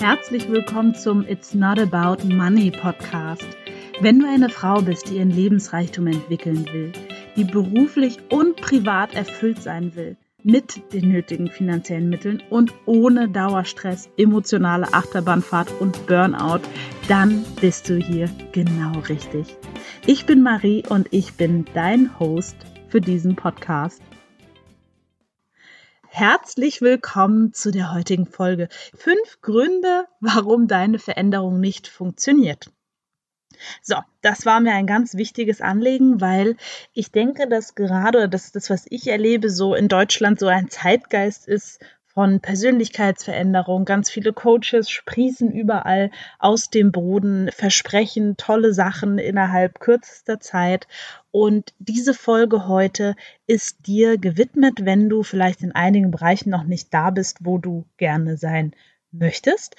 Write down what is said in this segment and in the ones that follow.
Herzlich willkommen zum It's Not About Money Podcast. Wenn du eine Frau bist, die ihren Lebensreichtum entwickeln will, die beruflich und privat erfüllt sein will, mit den nötigen finanziellen Mitteln und ohne Dauerstress, emotionale Achterbahnfahrt und Burnout, dann bist du hier genau richtig. Ich bin Marie und ich bin dein Host für diesen Podcast. Herzlich willkommen zu der heutigen Folge. Fünf Gründe, warum deine Veränderung nicht funktioniert. So, das war mir ein ganz wichtiges Anliegen, weil ich denke, dass gerade das, das, was ich erlebe, so in Deutschland so ein Zeitgeist ist von Persönlichkeitsveränderung. Ganz viele Coaches sprießen überall aus dem Boden, versprechen tolle Sachen innerhalb kürzester Zeit. Und diese Folge heute ist dir gewidmet, wenn du vielleicht in einigen Bereichen noch nicht da bist, wo du gerne sein möchtest.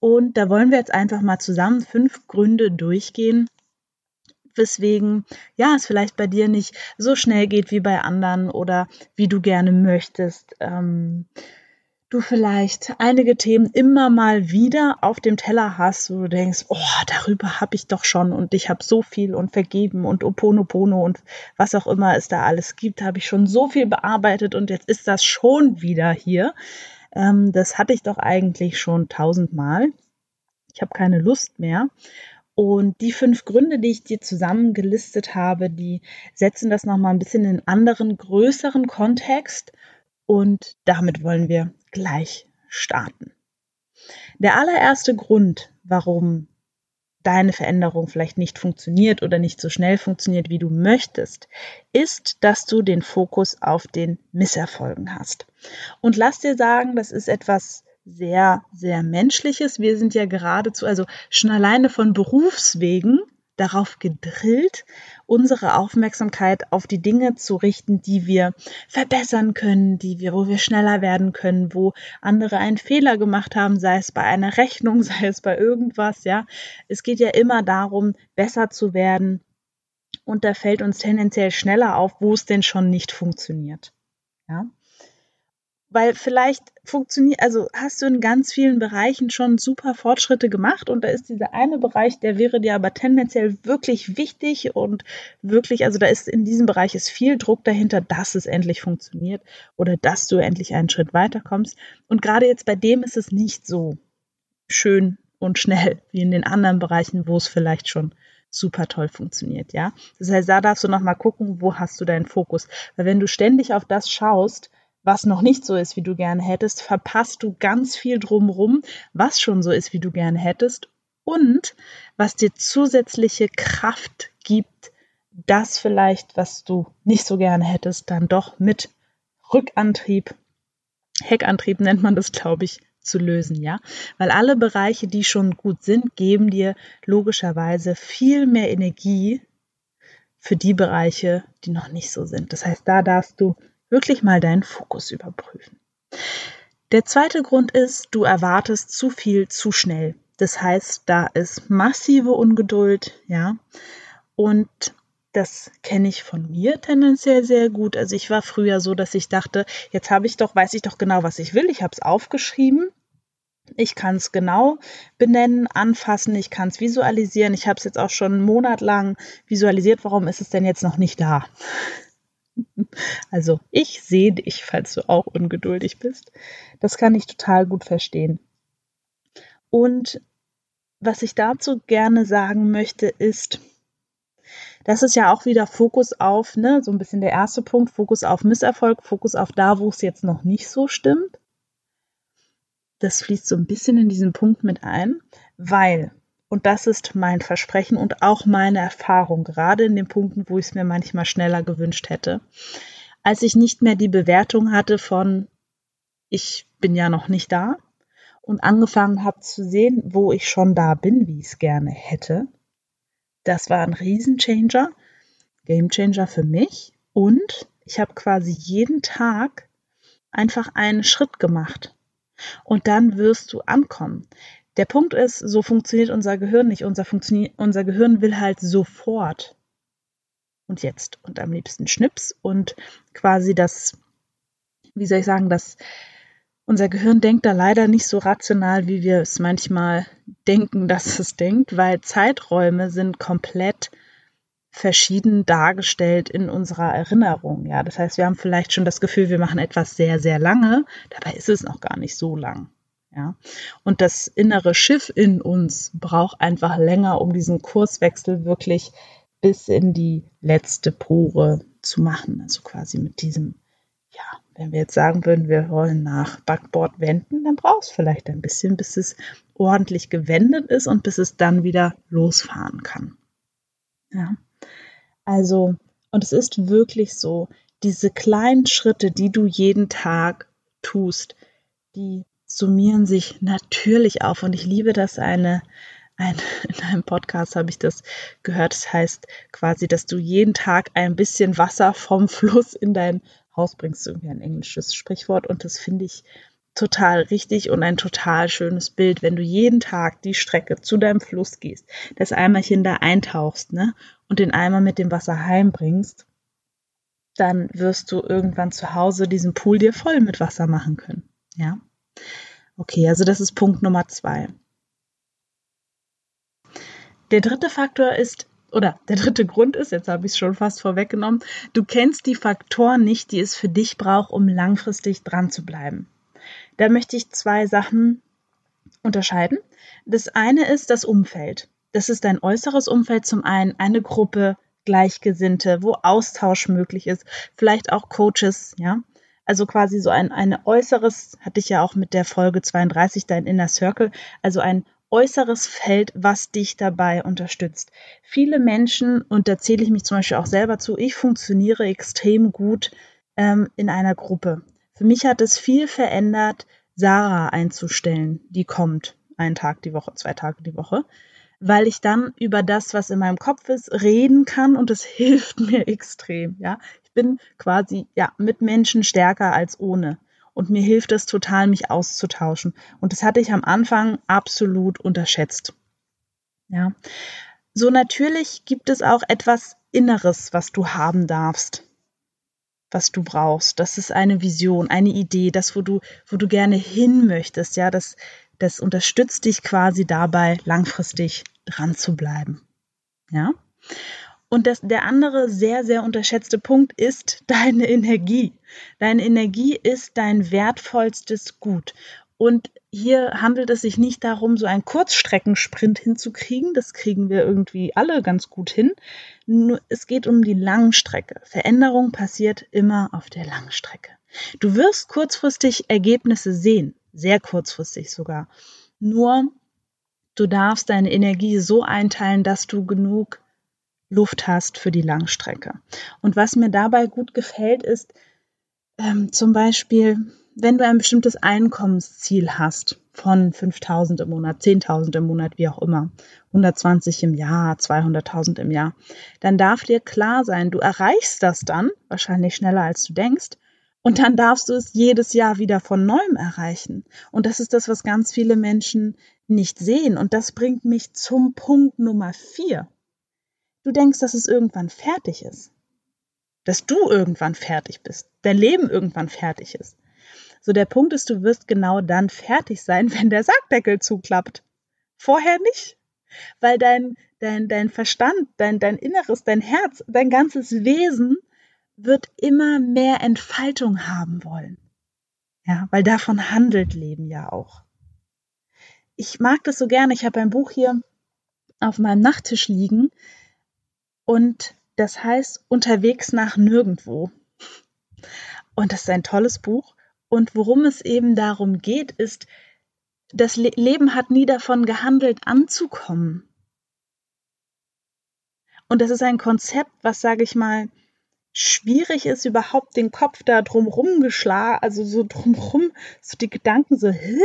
Und da wollen wir jetzt einfach mal zusammen fünf Gründe durchgehen, weswegen ja es vielleicht bei dir nicht so schnell geht wie bei anderen oder wie du gerne möchtest. Ähm, du vielleicht einige Themen immer mal wieder auf dem Teller hast, wo du denkst, oh, darüber habe ich doch schon und ich habe so viel und vergeben und Oponopono und was auch immer es da alles gibt, habe ich schon so viel bearbeitet und jetzt ist das schon wieder hier. Ähm, das hatte ich doch eigentlich schon tausendmal. Ich habe keine Lust mehr. Und die fünf Gründe, die ich dir zusammengelistet habe, die setzen das nochmal ein bisschen in einen anderen, größeren Kontext. Und damit wollen wir gleich starten. Der allererste Grund, warum deine Veränderung vielleicht nicht funktioniert oder nicht so schnell funktioniert, wie du möchtest, ist, dass du den Fokus auf den Misserfolgen hast. Und lass dir sagen, das ist etwas sehr, sehr Menschliches. Wir sind ja geradezu, also schon alleine von Berufswegen darauf gedrillt, unsere Aufmerksamkeit auf die Dinge zu richten, die wir verbessern können, die wir, wo wir schneller werden können, wo andere einen Fehler gemacht haben, sei es bei einer Rechnung, sei es bei irgendwas, ja. Es geht ja immer darum, besser zu werden. Und da fällt uns tendenziell schneller auf, wo es denn schon nicht funktioniert. Ja. Weil vielleicht funktioniert, also hast du in ganz vielen Bereichen schon super Fortschritte gemacht und da ist dieser eine Bereich, der wäre dir aber tendenziell wirklich wichtig und wirklich, also da ist in diesem Bereich ist viel Druck dahinter, dass es endlich funktioniert oder dass du endlich einen Schritt weiterkommst. Und gerade jetzt bei dem ist es nicht so schön und schnell wie in den anderen Bereichen, wo es vielleicht schon super toll funktioniert, ja. Das heißt, da darfst du nochmal gucken, wo hast du deinen Fokus. Weil wenn du ständig auf das schaust, was noch nicht so ist, wie du gerne hättest, verpasst du ganz viel drumrum, was schon so ist, wie du gerne hättest und was dir zusätzliche Kraft gibt, das vielleicht, was du nicht so gerne hättest, dann doch mit Rückantrieb, Heckantrieb nennt man das, glaube ich, zu lösen, ja? Weil alle Bereiche, die schon gut sind, geben dir logischerweise viel mehr Energie für die Bereiche, die noch nicht so sind. Das heißt, da darfst du wirklich mal deinen Fokus überprüfen. Der zweite Grund ist, du erwartest zu viel zu schnell. Das heißt, da ist massive Ungeduld, ja. Und das kenne ich von mir tendenziell sehr gut. Also ich war früher so, dass ich dachte, jetzt habe ich doch, weiß ich doch genau, was ich will. Ich habe es aufgeschrieben. Ich kann es genau benennen, anfassen, ich kann es visualisieren. Ich habe es jetzt auch schon einen Monat lang visualisiert. Warum ist es denn jetzt noch nicht da? Also ich sehe dich, falls du auch ungeduldig bist. Das kann ich total gut verstehen. Und was ich dazu gerne sagen möchte, ist, das ist ja auch wieder Fokus auf, ne, so ein bisschen der erste Punkt, Fokus auf Misserfolg, Fokus auf da, wo es jetzt noch nicht so stimmt. Das fließt so ein bisschen in diesen Punkt mit ein, weil und das ist mein Versprechen und auch meine Erfahrung, gerade in den Punkten, wo ich es mir manchmal schneller gewünscht hätte. Als ich nicht mehr die Bewertung hatte von, ich bin ja noch nicht da und angefangen habe zu sehen, wo ich schon da bin, wie ich es gerne hätte. Das war ein Riesenchanger, Gamechanger für mich und ich habe quasi jeden Tag einfach einen Schritt gemacht. Und dann wirst du ankommen. Der Punkt ist, so funktioniert unser Gehirn nicht. Unser, Funktionier unser Gehirn will halt sofort und jetzt und am liebsten Schnips und quasi das, wie soll ich sagen, das, Unser Gehirn denkt da leider nicht so rational, wie wir es manchmal denken, dass es denkt, weil Zeiträume sind komplett verschieden dargestellt in unserer Erinnerung. Ja, das heißt, wir haben vielleicht schon das Gefühl, wir machen etwas sehr, sehr lange. Dabei ist es noch gar nicht so lang. Ja, und das innere Schiff in uns braucht einfach länger, um diesen Kurswechsel wirklich bis in die letzte Pore zu machen. Also quasi mit diesem, ja, wenn wir jetzt sagen würden, wir wollen nach Backbord wenden, dann braucht es vielleicht ein bisschen, bis es ordentlich gewendet ist und bis es dann wieder losfahren kann. Ja. Also, und es ist wirklich so, diese kleinen Schritte, die du jeden Tag tust, die summieren sich natürlich auf. Und ich liebe das eine, ein, in einem Podcast habe ich das gehört. Das heißt quasi, dass du jeden Tag ein bisschen Wasser vom Fluss in dein Haus bringst. Irgendwie ein englisches Sprichwort. Und das finde ich total richtig und ein total schönes Bild, wenn du jeden Tag die Strecke zu deinem Fluss gehst, das Eimerchen da eintauchst, ne, und den Eimer mit dem Wasser heimbringst, dann wirst du irgendwann zu Hause diesen Pool dir voll mit Wasser machen können. Ja. Okay, also das ist Punkt Nummer zwei. Der dritte Faktor ist, oder der dritte Grund ist, jetzt habe ich es schon fast vorweggenommen, du kennst die Faktoren nicht, die es für dich braucht, um langfristig dran zu bleiben. Da möchte ich zwei Sachen unterscheiden. Das eine ist das Umfeld. Das ist dein äußeres Umfeld zum einen, eine Gruppe Gleichgesinnte, wo Austausch möglich ist, vielleicht auch Coaches, ja. Also quasi so ein, ein äußeres, hatte ich ja auch mit der Folge 32, dein Inner Circle, also ein äußeres Feld, was dich dabei unterstützt. Viele Menschen, und da zähle ich mich zum Beispiel auch selber zu, ich funktioniere extrem gut ähm, in einer Gruppe. Für mich hat es viel verändert, Sarah einzustellen, die kommt einen Tag die Woche, zwei Tage die Woche, weil ich dann über das, was in meinem Kopf ist, reden kann und es hilft mir extrem, ja. Bin quasi, ja, mit Menschen stärker als ohne. Und mir hilft es total, mich auszutauschen. Und das hatte ich am Anfang absolut unterschätzt. Ja. So natürlich gibt es auch etwas Inneres, was du haben darfst was du brauchst. Das ist eine Vision, eine Idee, das, wo du, wo du gerne hin möchtest. Ja, das, das unterstützt dich quasi dabei, langfristig dran zu bleiben. Ja. Und das, der andere sehr, sehr unterschätzte Punkt ist deine Energie. Deine Energie ist dein wertvollstes Gut. Und hier handelt es sich nicht darum, so einen Kurzstreckensprint hinzukriegen. Das kriegen wir irgendwie alle ganz gut hin. Nur es geht um die Langstrecke. Veränderung passiert immer auf der Langstrecke. Du wirst kurzfristig Ergebnisse sehen, sehr kurzfristig sogar. Nur du darfst deine Energie so einteilen, dass du genug Luft hast für die Langstrecke. Und was mir dabei gut gefällt, ist ähm, zum Beispiel wenn du ein bestimmtes Einkommensziel hast von 5000 im Monat, 10.000 im Monat, wie auch immer, 120 im Jahr, 200.000 im Jahr, dann darf dir klar sein, du erreichst das dann, wahrscheinlich schneller als du denkst, und dann darfst du es jedes Jahr wieder von neuem erreichen. Und das ist das, was ganz viele Menschen nicht sehen. Und das bringt mich zum Punkt Nummer vier. Du denkst, dass es irgendwann fertig ist. Dass du irgendwann fertig bist. Dein Leben irgendwann fertig ist. So der Punkt ist, du wirst genau dann fertig sein, wenn der Sackdeckel zuklappt. Vorher nicht. Weil dein, dein, dein Verstand, dein, dein Inneres, dein Herz, dein ganzes Wesen wird immer mehr Entfaltung haben wollen. Ja, weil davon handelt Leben ja auch. Ich mag das so gerne. Ich habe ein Buch hier auf meinem Nachttisch liegen und das heißt Unterwegs nach nirgendwo. Und das ist ein tolles Buch. Und worum es eben darum geht, ist, das Le Leben hat nie davon gehandelt, anzukommen. Und das ist ein Konzept, was, sage ich mal, schwierig ist, überhaupt den Kopf da drumrum geschlagen, also so drumrum, so die Gedanken so, hä?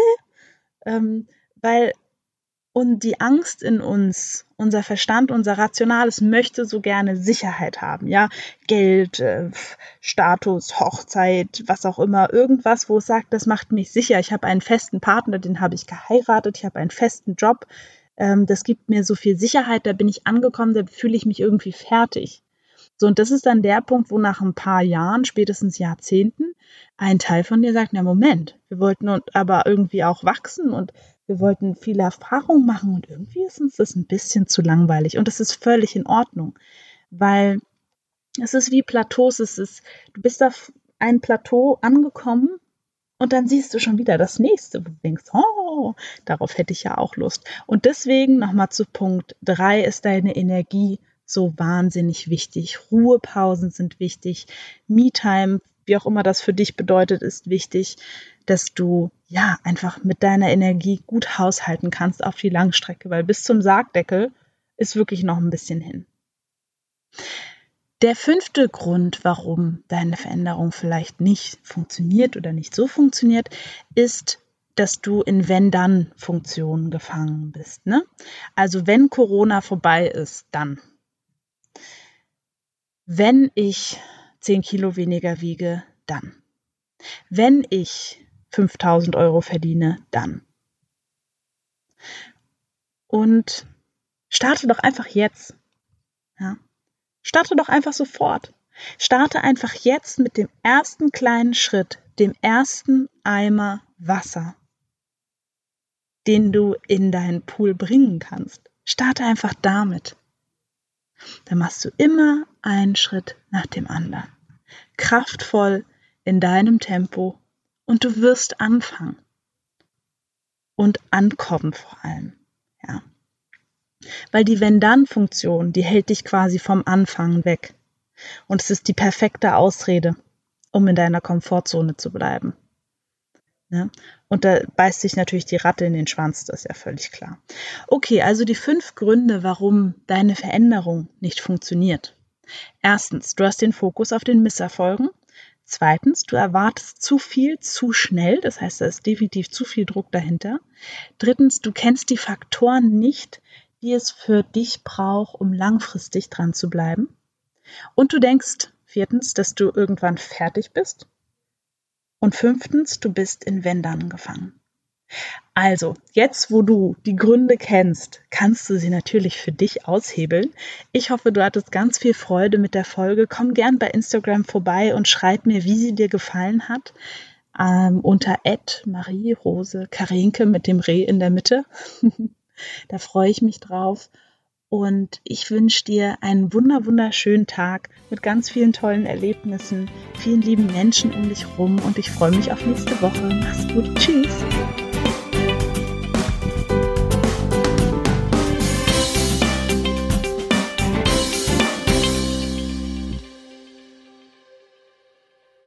Ähm, weil und die Angst in uns, unser Verstand, unser Rationales möchte so gerne Sicherheit haben, ja, Geld, äh, Status, Hochzeit, was auch immer, irgendwas, wo es sagt, das macht mich sicher. Ich habe einen festen Partner, den habe ich geheiratet, ich habe einen festen Job, ähm, das gibt mir so viel Sicherheit, da bin ich angekommen, da fühle ich mich irgendwie fertig. So, und das ist dann der Punkt, wo nach ein paar Jahren, spätestens Jahrzehnten, ein Teil von dir sagt, na Moment, wir wollten aber irgendwie auch wachsen und wir wollten viele Erfahrungen machen und irgendwie ist uns das ein bisschen zu langweilig und das ist völlig in Ordnung, weil es ist wie Plateaus, es ist, du bist auf ein Plateau angekommen und dann siehst du schon wieder das nächste, du denkst, oh, darauf hätte ich ja auch Lust. Und deswegen nochmal zu Punkt drei ist deine Energie so wahnsinnig wichtig. Ruhepausen sind wichtig. Me-Time, wie auch immer das für dich bedeutet, ist wichtig, dass du ja einfach mit deiner Energie gut haushalten kannst auf die Langstrecke, weil bis zum Sargdeckel ist wirklich noch ein bisschen hin. Der fünfte Grund, warum deine Veränderung vielleicht nicht funktioniert oder nicht so funktioniert, ist, dass du in Wenn-Dann-Funktionen gefangen bist. Ne? Also wenn Corona vorbei ist, dann wenn ich 10 Kilo weniger wiege, dann. Wenn ich 5000 Euro verdiene, dann. Und starte doch einfach jetzt. Ja. Starte doch einfach sofort. Starte einfach jetzt mit dem ersten kleinen Schritt, dem ersten Eimer Wasser, den du in deinen Pool bringen kannst. Starte einfach damit dann machst du immer einen Schritt nach dem anderen. Kraftvoll in deinem Tempo und du wirst anfangen. Und ankommen vor allem. Ja. Weil die Wenn-Dann-Funktion, die hält dich quasi vom Anfangen weg. Und es ist die perfekte Ausrede, um in deiner Komfortzone zu bleiben. Ne? Und da beißt sich natürlich die Ratte in den Schwanz, das ist ja völlig klar. Okay, also die fünf Gründe, warum deine Veränderung nicht funktioniert. Erstens, du hast den Fokus auf den Misserfolgen. Zweitens, du erwartest zu viel zu schnell, das heißt, da ist definitiv zu viel Druck dahinter. Drittens, du kennst die Faktoren nicht, die es für dich braucht, um langfristig dran zu bleiben. Und du denkst viertens, dass du irgendwann fertig bist und fünftens, du bist in Wendern gefangen. Also, jetzt wo du die Gründe kennst, kannst du sie natürlich für dich aushebeln. Ich hoffe, du hattest ganz viel Freude mit der Folge. Komm gern bei Instagram vorbei und schreib mir, wie sie dir gefallen hat. Ähm, unter Marie Rose Karinke mit dem Reh in der Mitte. da freue ich mich drauf. Und ich wünsche dir einen wunder wunderschönen Tag mit ganz vielen tollen Erlebnissen, vielen lieben Menschen um dich rum und ich freue mich auf nächste Woche. Mach's gut. Tschüss.